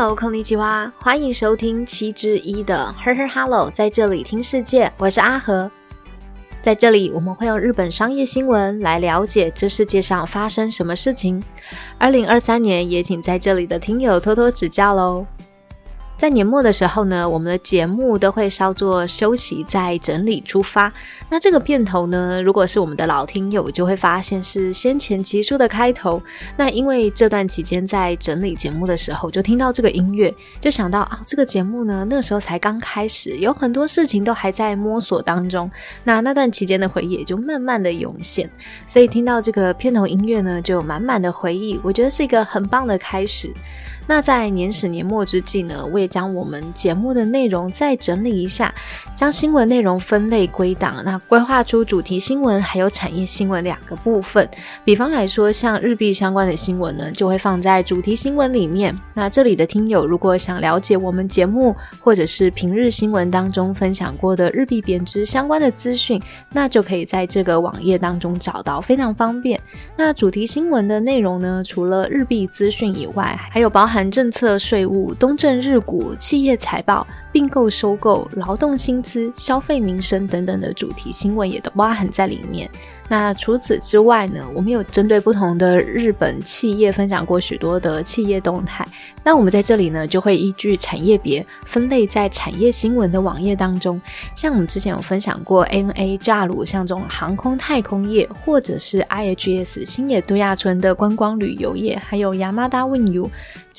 Hello，空尼吉哇，欢迎收听七之一的呵呵 Hello，在这里听世界，我是阿和。在这里，我们会用日本商业新闻来了解这世界上发生什么事情。二零二三年，也请在这里的听友多多指教喽。在年末的时候呢，我们的节目都会稍作休息，再整理出发。那这个片头呢，如果是我们的老听友，就会发现是先前集数的开头。那因为这段期间在整理节目的时候，就听到这个音乐，就想到啊，这个节目呢，那时候才刚开始，有很多事情都还在摸索当中。那那段期间的回忆也就慢慢的涌现，所以听到这个片头音乐呢，就满满的回忆。我觉得是一个很棒的开始。那在年始年末之际呢，我也将我们节目的内容再整理一下，将新闻内容分类归档，那规划出主题新闻还有产业新闻两个部分。比方来说，像日币相关的新闻呢，就会放在主题新闻里面。那这里的听友如果想了解我们节目或者是平日新闻当中分享过的日币贬值相关的资讯，那就可以在这个网页当中找到，非常方便。那主题新闻的内容呢，除了日币资讯以外，还有包含。政策、税务、东证日股、企业财报、并购、收购、劳动薪资、消费民生等等的主题新闻也都包含在里面。那除此之外呢，我们有针对不同的日本企业分享过许多的企业动态。那我们在这里呢，就会依据产业别分类在产业新闻的网页当中。像我们之前有分享过 ANA 炸鲁，像这种航空太空业，或者是 IHS 新野度亚村的观光旅游业，还有 Yamada Winyu。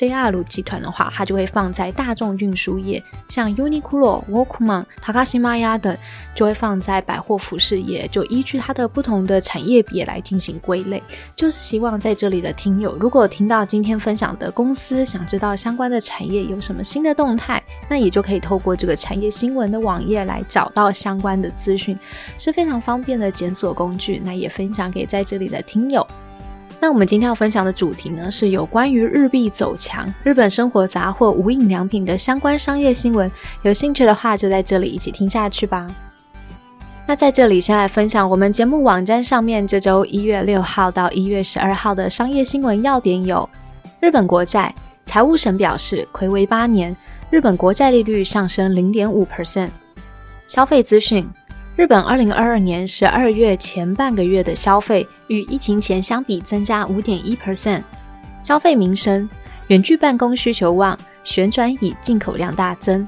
JR 集团的话，它就会放在大众运输业，像 Uniqlo、Walkman、Takashimaya 等，就会放在百货服饰业，就依据它的不同的产业别来进行归类。就是希望在这里的听友，如果听到今天分享的公司，想知道相关的产业有什么新的动态，那也就可以透过这个产业新闻的网页来找到相关的资讯，是非常方便的检索工具。那也分享给在这里的听友。那我们今天要分享的主题呢，是有关于日币走强、日本生活杂货、无印良品的相关商业新闻。有兴趣的话，就在这里一起听下去吧。那在这里先来分享我们节目网站上面这周一月六号到一月十二号的商业新闻要点有：日本国债，财务省表示，魁违八年，日本国债利率上升零点五 percent。消费资讯。日本二零二二年十二月前半个月的消费与疫情前相比增加五点一 percent。消费民生，远距办公需求旺，旋转椅进口量大增。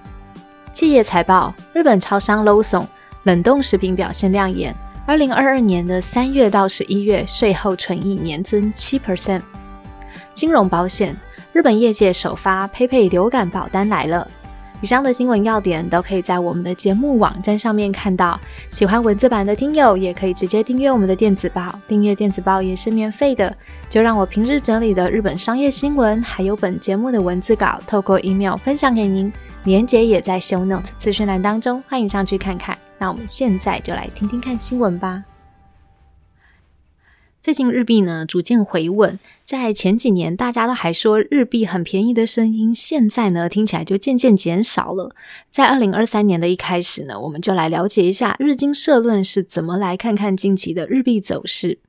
企业财报，日本超商 Lawson 冷冻食品表现亮眼。二零二二年的三月到十一月税后纯益年增七 percent。金融保险，日本业界首发 PayPay 流感保单来了。以上的新闻要点都可以在我们的节目网站上面看到。喜欢文字版的听友也可以直接订阅我们的电子报，订阅电子报也是免费的。就让我平日整理的日本商业新闻，还有本节目的文字稿，透过 email 分享给您。连结也在 show notes 资讯栏当中，欢迎上去看看。那我们现在就来听听看新闻吧。最近日币呢逐渐回稳，在前几年大家都还说日币很便宜的声音，现在呢听起来就渐渐减少了。在二零二三年的一开始呢，我们就来了解一下日经社论是怎么来看看近期的日币走势。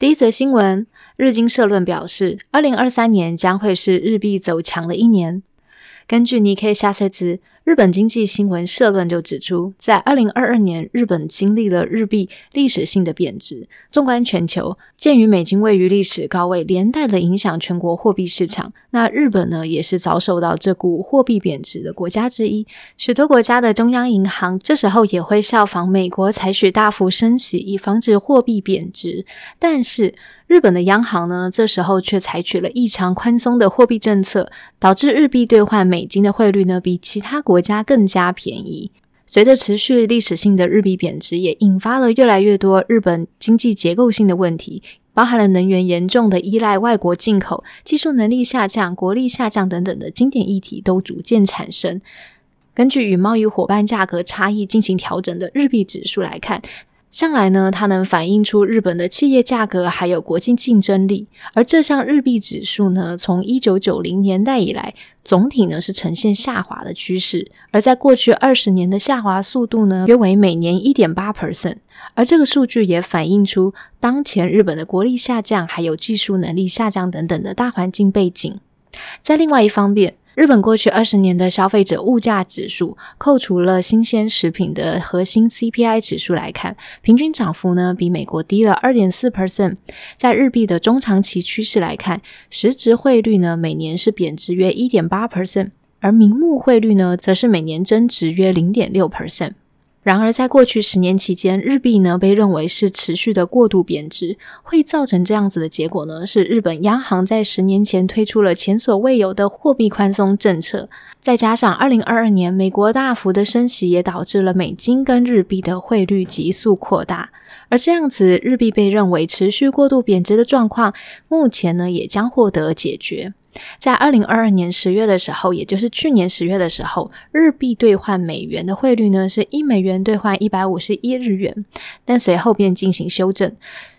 第一则新闻，日经社论表示，二零二三年将会是日币走强的一年。根据 Nikkei 下赛子。日本经济新闻社论就指出，在二零二二年，日本经历了日币历史性的贬值。纵观全球，鉴于美金位于历史高位，连带的影响全国货币市场，那日本呢，也是遭受到这股货币贬值的国家之一。许多国家的中央银行这时候也会效仿美国，采取大幅升息，以防止货币贬值。但是，日本的央行呢，这时候却采取了异常宽松的货币政策，导致日币兑换美金的汇率呢，比其他国国家更加便宜。随着持续历史性的日币贬值，也引发了越来越多日本经济结构性的问题，包含了能源严重的依赖外国进口、技术能力下降、国力下降等等的经典议题都逐渐产生。根据与贸易伙伴价格差异进行调整的日币指数来看。向来呢，它能反映出日本的企业价格还有国际竞争力。而这项日币指数呢，从一九九零年代以来，总体呢是呈现下滑的趋势。而在过去二十年的下滑速度呢，约为每年一点八 percent。而这个数据也反映出当前日本的国力下降，还有技术能力下降等等的大环境背景。在另外一方面，日本过去二十年的消费者物价指数，扣除了新鲜食品的核心 CPI 指数来看，平均涨幅呢比美国低了二点四 percent。在日币的中长期趋势来看，实质汇率呢每年是贬值约一点八 percent，而名目汇率呢则是每年增值约零点六 percent。然而，在过去十年期间，日币呢被认为是持续的过度贬值，会造成这样子的结果呢？是日本央行在十年前推出了前所未有的货币宽松政策，再加上二零二二年美国大幅的升息，也导致了美金跟日币的汇率急速扩大。而这样子，日币被认为持续过度贬值的状况，目前呢也将获得解决。在二零二二年十月的时候，也就是去年十月的时候，日币兑换美元的汇率呢是一美元兑换一百五十一日元，但随后便进行修正。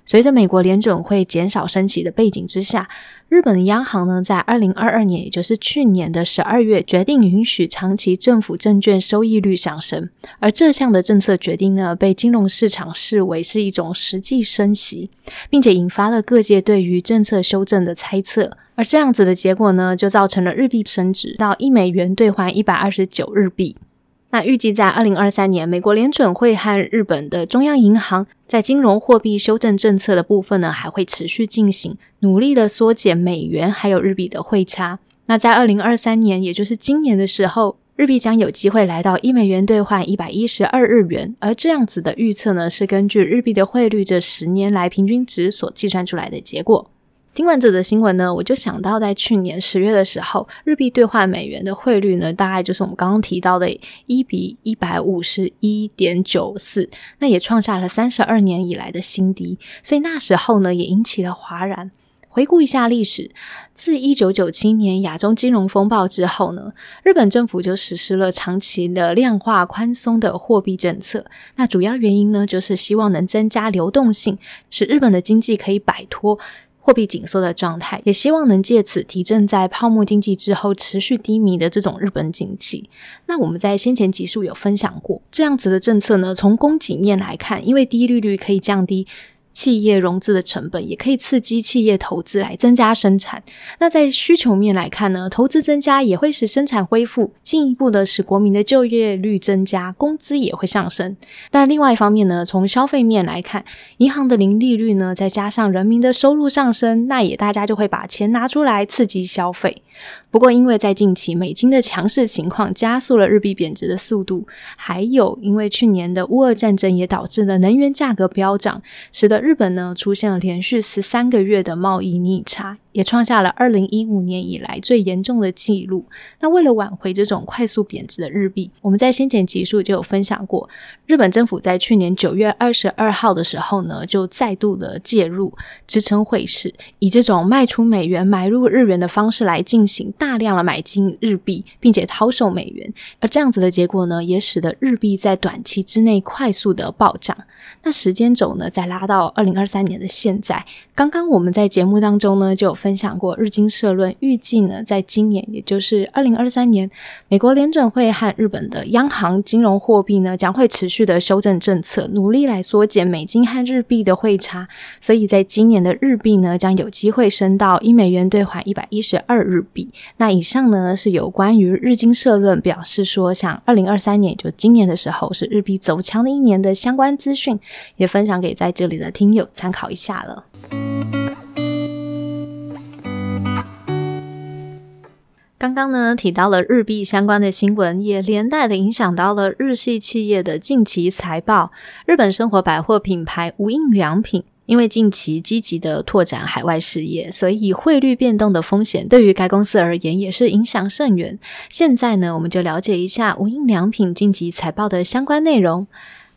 随着美国联准会减少升息的背景之下，日本的央行呢在二零二二年，也就是去年的十二月，决定允许长期政府证券收益率上升。而这项的政策决定呢，被金融市场视为是一种实际升息，并且引发了各界对于政策修正的猜测。而这样子的结果呢，就造成了日币升值到一美元兑换一百二十九日币。那预计在二零二三年，美国联准会和日本的中央银行在金融货币修正政策的部分呢，还会持续进行，努力的缩减美元还有日币的汇差。那在二零二三年，也就是今年的时候，日币将有机会来到一美元兑换一百一十二日元。而这样子的预测呢，是根据日币的汇率这十年来平均值所计算出来的结果。听完这则新闻呢，我就想到在去年十月的时候，日币兑换美元的汇率呢，大概就是我们刚刚提到的一比一百五十一点九四，那也创下了三十二年以来的新低。所以那时候呢，也引起了哗然。回顾一下历史，自一九九七年亚洲金融风暴之后呢，日本政府就实施了长期的量化宽松的货币政策。那主要原因呢，就是希望能增加流动性，使日本的经济可以摆脱。货币紧缩的状态，也希望能借此提振在泡沫经济之后持续低迷的这种日本景气。那我们在先前集数有分享过，这样子的政策呢，从供给面来看，因为低利率可以降低。企业融资的成本也可以刺激企业投资来增加生产。那在需求面来看呢，投资增加也会使生产恢复，进一步的使国民的就业率增加，工资也会上升。但另外一方面呢，从消费面来看，银行的零利率呢，再加上人民的收入上升，那也大家就会把钱拿出来刺激消费。不过，因为在近期美金的强势情况加速了日币贬值的速度，还有因为去年的乌俄战争也导致了能源价格飙涨，使得日本呢出现了连续十三个月的贸易逆差。也创下了二零一五年以来最严重的记录。那为了挽回这种快速贬值的日币，我们在先前集数就有分享过，日本政府在去年九月二十二号的时候呢，就再度的介入支撑汇市，以这种卖出美元买入日元的方式来进行大量的买进日币，并且抛售美元。而这样子的结果呢，也使得日币在短期之内快速的暴涨。那时间轴呢，再拉到二零二三年的现在，刚刚我们在节目当中呢，就有。分分享过日经社论预计呢，在今年，也就是二零二三年，美国联准会和日本的央行金融货币呢，将会持续的修正政策，努力来缩减美金和日币的汇差。所以在今年的日币呢，将有机会升到一美元兑换一百一十二日币。那以上呢，是有关于日经社论表示说，像二零二三年，就今年的时候，是日币走强的一年的相关资讯，也分享给在这里的听友参考一下了。刚刚呢提到了日币相关的新闻，也连带的影响到了日系企业的近期财报。日本生活百货品牌无印良品，因为近期积极的拓展海外事业，所以汇率变动的风险对于该公司而言也是影响甚远。现在呢，我们就了解一下无印良品近期财报的相关内容。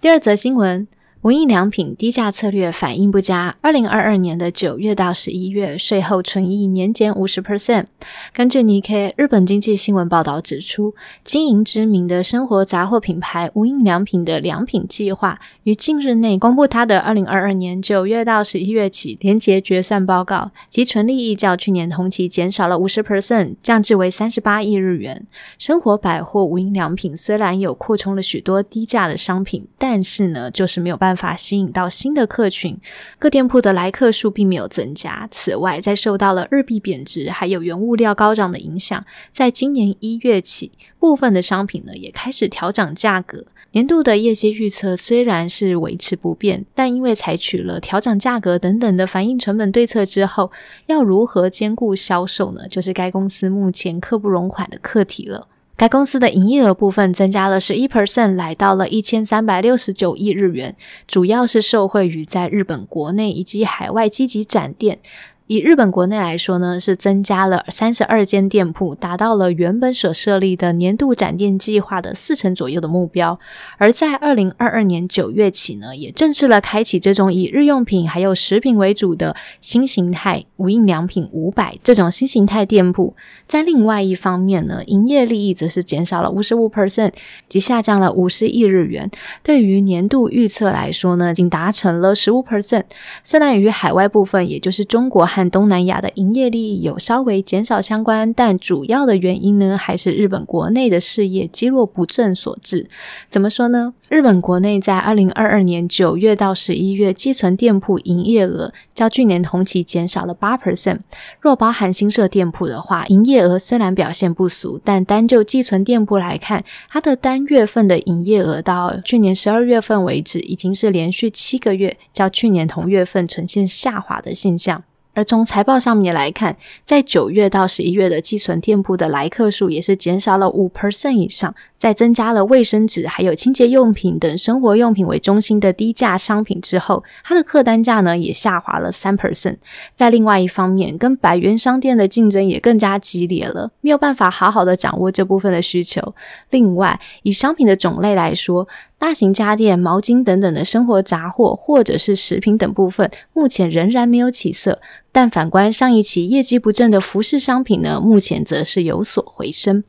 第二则新闻。无印良品低价策略反应不佳。二零二二年的九月到十一月，税后纯益年减五十 percent。根据 nike 日本经济新闻报道指出，经营知名的生活杂货品牌无印良品的良品计划于近日内公布它的二零二二年九月到十一月起连结决算报告，其纯利益较去年同期减少了五十 percent，降至为三十八亿日元。生活百货无印良品虽然有扩充了许多低价的商品，但是呢，就是没有办法。办法吸引到新的客群，各店铺的来客数并没有增加。此外，在受到了日币贬值还有原物料高涨的影响，在今年一月起，部分的商品呢也开始调整价格。年度的业绩预测虽然是维持不变，但因为采取了调整价格等等的反映成本对策之后，要如何兼顾销售呢？就是该公司目前刻不容缓的课题了。该公司的营业额部分增加了十一 percent，来到了一千三百六十九亿日元，主要是受惠于在日本国内以及海外积极展店。以日本国内来说呢，是增加了三十二间店铺，达到了原本所设立的年度展店计划的四成左右的目标。而在二零二二年九月起呢，也正式了开启这种以日用品还有食品为主的新形态无印良品五百这种新形态店铺。在另外一方面呢，营业利益则是减少了五十五 percent，即下降了五十亿日元。对于年度预测来说呢，仅达成了十五 percent。虽然与海外部分，也就是中国和东南亚的营业利益有稍微减少相关，但主要的原因呢，还是日本国内的事业积弱不振所致。怎么说呢？日本国内在二零二二年九月到十一月寄存店铺营业额较去年同期减少了八 percent。若包含新设店铺的话，营业额虽然表现不俗，但单就寄存店铺来看，它的单月份的营业额到去年十二月份为止，已经是连续七个月较去年同月份呈现下滑的现象。而从财报上面来看，在九月到十一月的寄存店铺的来客数也是减少了五 percent 以上。在增加了卫生纸、还有清洁用品等生活用品为中心的低价商品之后，它的客单价呢也下滑了三 percent。在另外一方面，跟百元商店的竞争也更加激烈了，没有办法好好的掌握这部分的需求。另外，以商品的种类来说，大型家电、毛巾等等的生活杂货，或者是食品等部分，目前仍然没有起色。但反观上一期业绩不振的服饰商品呢，目前则是有所回升。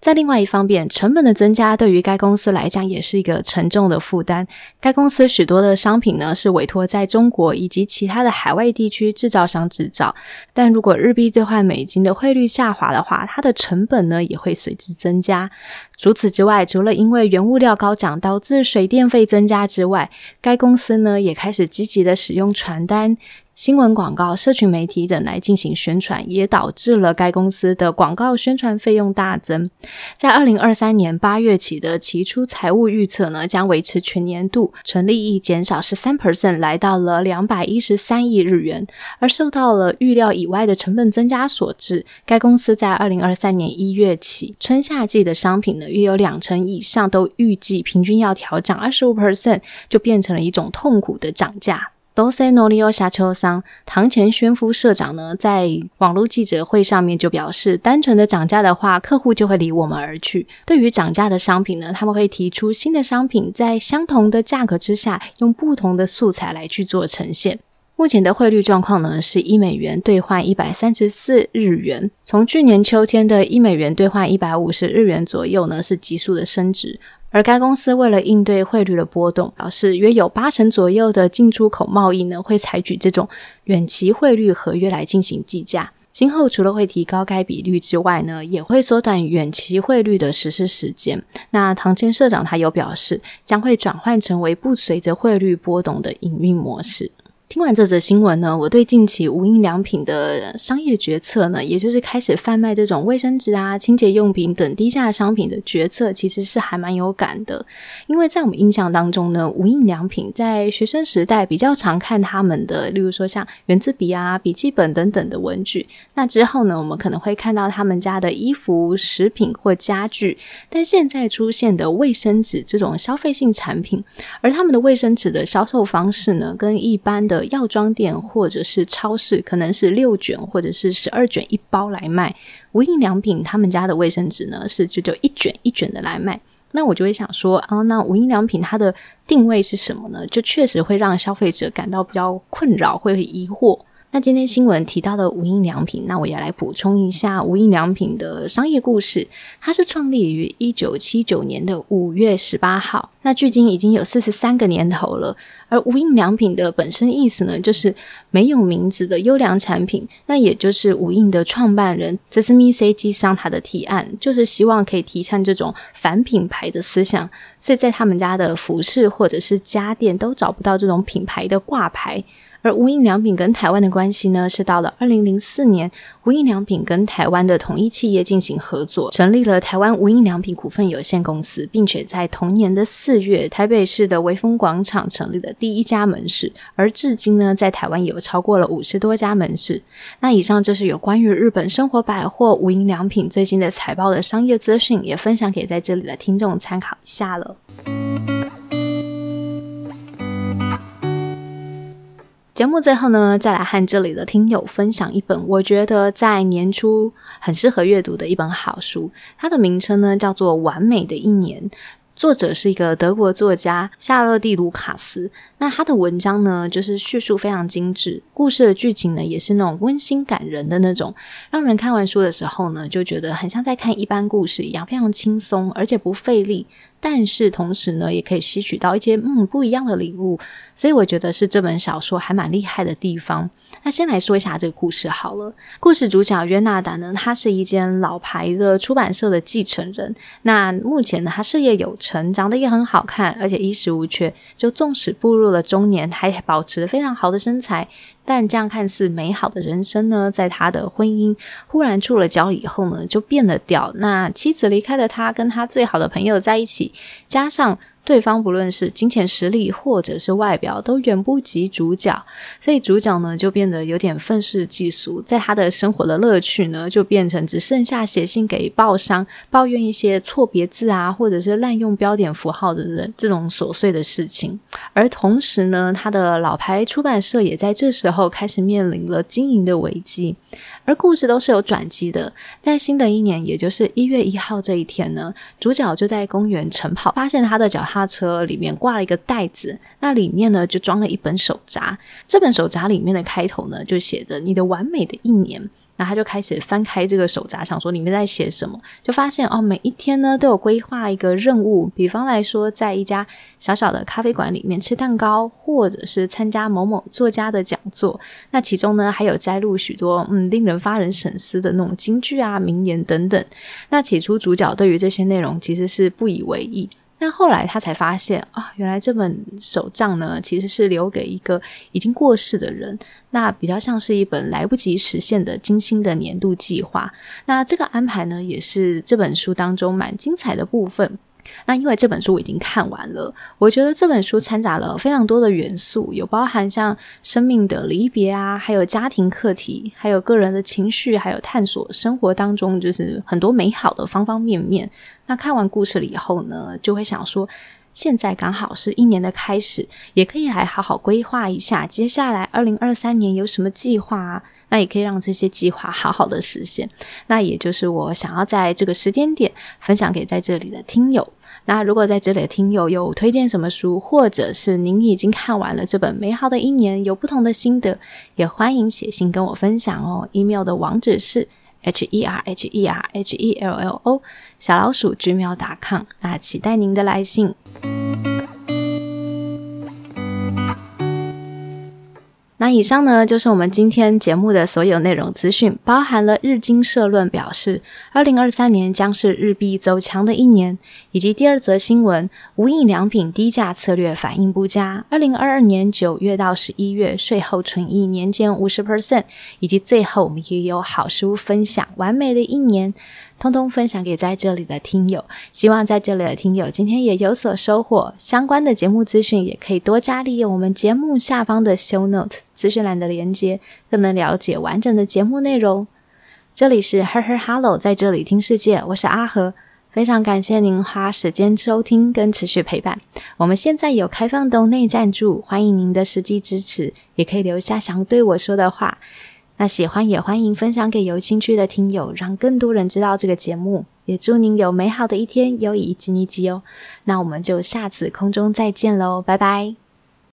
在另外一方面，成本的增加对于该公司来讲也是一个沉重的负担。该公司许多的商品呢是委托在中国以及其他的海外地区制造商制造，但如果日币兑换美金的汇率下滑的话，它的成本呢也会随之增加。除此之外，除了因为原物料高涨导致水电费增加之外，该公司呢也开始积极的使用传单。新闻广告、社群媒体等来进行宣传，也导致了该公司的广告宣传费用大增。在二零二三年八月起的期初财务预测呢，将维持全年度纯利益减少十三 percent，来到了两百一十三亿日元。而受到了预料以外的成本增加所致，该公司在二零二三年一月起春夏季的商品呢，约有两成以上都预计平均要调涨二十五 percent，就变成了一种痛苦的涨价。多塞诺利欧夏秋桑堂前宣夫社长呢，在网络记者会上面就表示，单纯的涨价的话，客户就会离我们而去。对于涨价的商品呢，他们会提出新的商品，在相同的价格之下，用不同的素材来去做呈现。目前的汇率状况呢，是一美元兑换一百三十四日元，从去年秋天的一美元兑换一百五十日元左右呢，是急速的升值。而该公司为了应对汇率的波动，表示约有八成左右的进出口贸易呢会采取这种远期汇率合约来进行计价。今后除了会提高该比率之外呢，也会缩短远期汇率的实施时间。那唐谦社长他有表示，将会转换成为不随着汇率波动的营运模式。听完这则新闻呢，我对近期无印良品的商业决策呢，也就是开始贩卖这种卫生纸啊、清洁用品等低价商品的决策，其实是还蛮有感的。因为在我们印象当中呢，无印良品在学生时代比较常看他们的，例如说像圆珠笔啊、笔记本等等的文具。那之后呢，我们可能会看到他们家的衣服、食品或家具。但现在出现的卫生纸这种消费性产品，而他们的卫生纸的销售方式呢，跟一般的药妆店或者是超市，可能是六卷或者是十二卷一包来卖。无印良品他们家的卫生纸呢，是就就一卷一卷的来卖。那我就会想说啊，那无印良品它的定位是什么呢？就确实会让消费者感到比较困扰，会疑惑。那今天新闻提到的无印良品，那我也来补充一下无印良品的商业故事。它是创立于一九七九年的五月十八号，那距今已经有四十三个年头了。而无印良品的本身意思呢，就是没有名字的优良产品。那也就是无印的创办人泽斯米 C 基桑他的提案，就是希望可以提倡这种反品牌的思想。所以在他们家的服饰或者是家电都找不到这种品牌的挂牌。而无印良品跟台湾的关系呢，是到了二零零四年，无印良品跟台湾的统一企业进行合作，成立了台湾无印良品股份有限公司，并且在同年的四月，台北市的微风广场成立了第一家门市，而至今呢，在台湾有超过了五十多家门市。那以上就是有关于日本生活百货无印良品最新的财报的商业资讯，也分享给在这里的听众参考一下了。节目最后呢，再来和这里的听友分享一本我觉得在年初很适合阅读的一本好书，它的名称呢叫做《完美的一年》。作者是一个德国作家夏洛蒂·卢卡斯。那他的文章呢，就是叙述非常精致，故事的剧情呢，也是那种温馨感人的那种，让人看完书的时候呢，就觉得很像在看一般故事一样，非常轻松，而且不费力。但是同时呢，也可以吸取到一些嗯不一样的礼物。所以我觉得是这本小说还蛮厉害的地方。那先来说一下这个故事好了。故事主角约纳达呢，他是一间老牌的出版社的继承人。那目前呢，他事业有成，长得也很好看，而且衣食无缺。就纵使步入了中年，还保持了非常好的身材。但这样看似美好的人生呢，在他的婚姻忽然出了交以后呢，就变了调。那妻子离开了他，跟他最好的朋友在一起，加上。对方不论是金钱实力或者是外表，都远不及主角，所以主角呢就变得有点愤世嫉俗，在他的生活的乐趣呢，就变成只剩下写信给报商抱怨一些错别字啊，或者是滥用标点符号的人这种琐碎的事情。而同时呢，他的老牌出版社也在这时候开始面临了经营的危机。而故事都是有转机的，在新的一年，也就是一月一号这一天呢，主角就在公园晨跑，发现他的脚踏车里面挂了一个袋子，那里面呢就装了一本手札，这本手札里面的开头呢就写着“你的完美的一年”。那他就开始翻开这个手札，想说里面在写什么，就发现哦，每一天呢都有规划一个任务，比方来说，在一家小小的咖啡馆里面吃蛋糕，或者是参加某某作家的讲座。那其中呢还有摘录许多嗯令人发人深思的那种金句啊、名言等等。那起初主角对于这些内容其实是不以为意。但后来他才发现啊，原来这本手账呢，其实是留给一个已经过世的人，那比较像是一本来不及实现的精心的年度计划。那这个安排呢，也是这本书当中蛮精彩的部分。那因为这本书我已经看完了，我觉得这本书掺杂了非常多的元素，有包含像生命的离别啊，还有家庭课题，还有个人的情绪，还有探索生活当中就是很多美好的方方面面。那看完故事了以后呢，就会想说，现在刚好是一年的开始，也可以来好好规划一下接下来二零二三年有什么计划啊？那也可以让这些计划好好的实现。那也就是我想要在这个时间点分享给在这里的听友。那如果在这里的听友有推荐什么书，或者是您已经看完了这本美好的一年，有不同的心得，也欢迎写信跟我分享哦。email 的网址是 h e r h e r h e l l o 小老鼠 gmail.com。那期待您的来信。那以上呢，就是我们今天节目的所有内容资讯，包含了日经社论表示，二零二三年将是日币走强的一年，以及第二则新闻，无印良品低价策略反应不佳，二零二二年九月到十一月税后纯益年减五十 percent，以及最后我们也有好书分享，完美的一年。通通分享给在这里的听友，希望在这里的听友今天也有所收获。相关的节目资讯也可以多加利用我们节目下方的 show note 资讯栏的连接，更能了解完整的节目内容。这里是 Her Her Hello，在这里听世界，我是阿和，非常感谢您花时间收听跟持续陪伴。我们现在有开放的内赞助，欢迎您的实际支持，也可以留下想对我说的话。那喜欢也欢迎分享给有兴趣的听友，让更多人知道这个节目。也祝您有美好的一天，友谊吉尼吉哦。那我们就下次空中再见喽，拜拜。